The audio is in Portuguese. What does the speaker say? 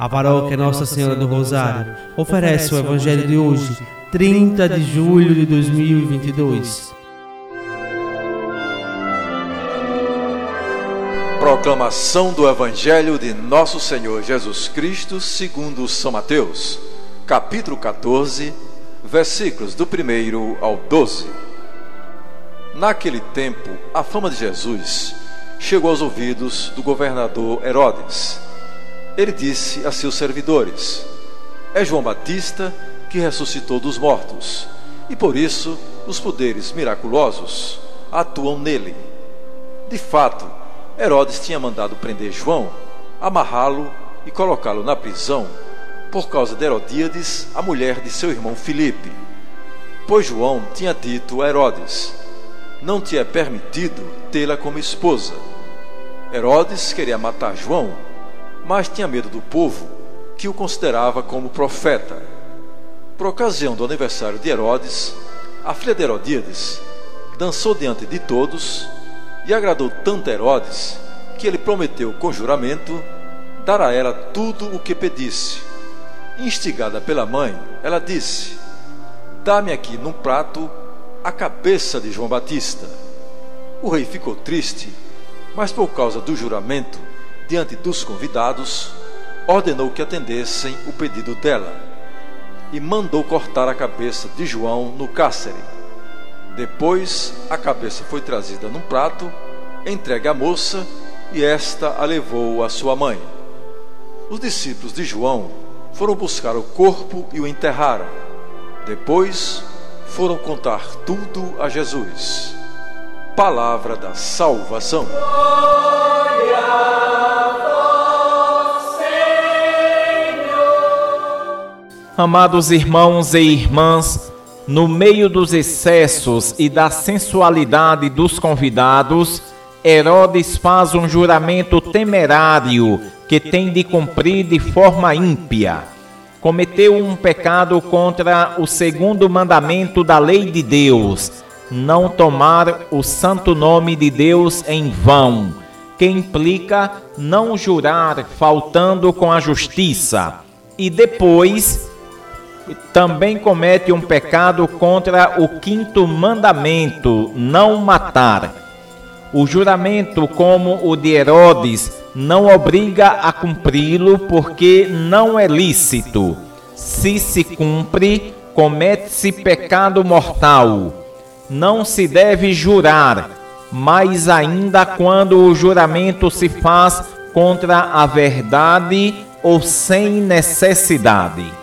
A paróquia Nossa Senhora do Rosário oferece o Evangelho de hoje, 30 de julho de 2022. Proclamação do Evangelho de Nosso Senhor Jesus Cristo, segundo São Mateus, capítulo 14, versículos do 1 ao 12. Naquele tempo, a fama de Jesus chegou aos ouvidos do governador Herodes ele disse a seus servidores: É João Batista que ressuscitou dos mortos, e por isso os poderes miraculosos atuam nele. De fato, Herodes tinha mandado prender João, amarrá-lo e colocá-lo na prisão por causa de Herodíades, a mulher de seu irmão Filipe. Pois João tinha dito a Herodes: Não te é permitido tê-la como esposa. Herodes queria matar João mas tinha medo do povo, que o considerava como profeta. Por ocasião do aniversário de Herodes, a filha de Herodíades dançou diante de todos e agradou tanto a Herodes que ele prometeu com juramento dar a ela tudo o que pedisse. Instigada pela mãe, ela disse: Dá-me aqui num prato a cabeça de João Batista. O rei ficou triste, mas por causa do juramento diante dos convidados, ordenou que atendessem o pedido dela e mandou cortar a cabeça de João no cárcere. Depois, a cabeça foi trazida num prato, entregue à moça e esta a levou à sua mãe. Os discípulos de João foram buscar o corpo e o enterraram. Depois, foram contar tudo a Jesus. Palavra da salvação. Amados irmãos e irmãs, no meio dos excessos e da sensualidade dos convidados, Herodes faz um juramento temerário que tem de cumprir de forma ímpia. Cometeu um pecado contra o segundo mandamento da lei de Deus, não tomar o santo nome de Deus em vão, que implica não jurar faltando com a justiça. E depois também comete um pecado contra o quinto mandamento, não matar. O juramento, como o de Herodes, não obriga a cumpri-lo porque não é lícito. Se se cumpre, comete-se pecado mortal. Não se deve jurar, mais ainda quando o juramento se faz contra a verdade ou sem necessidade.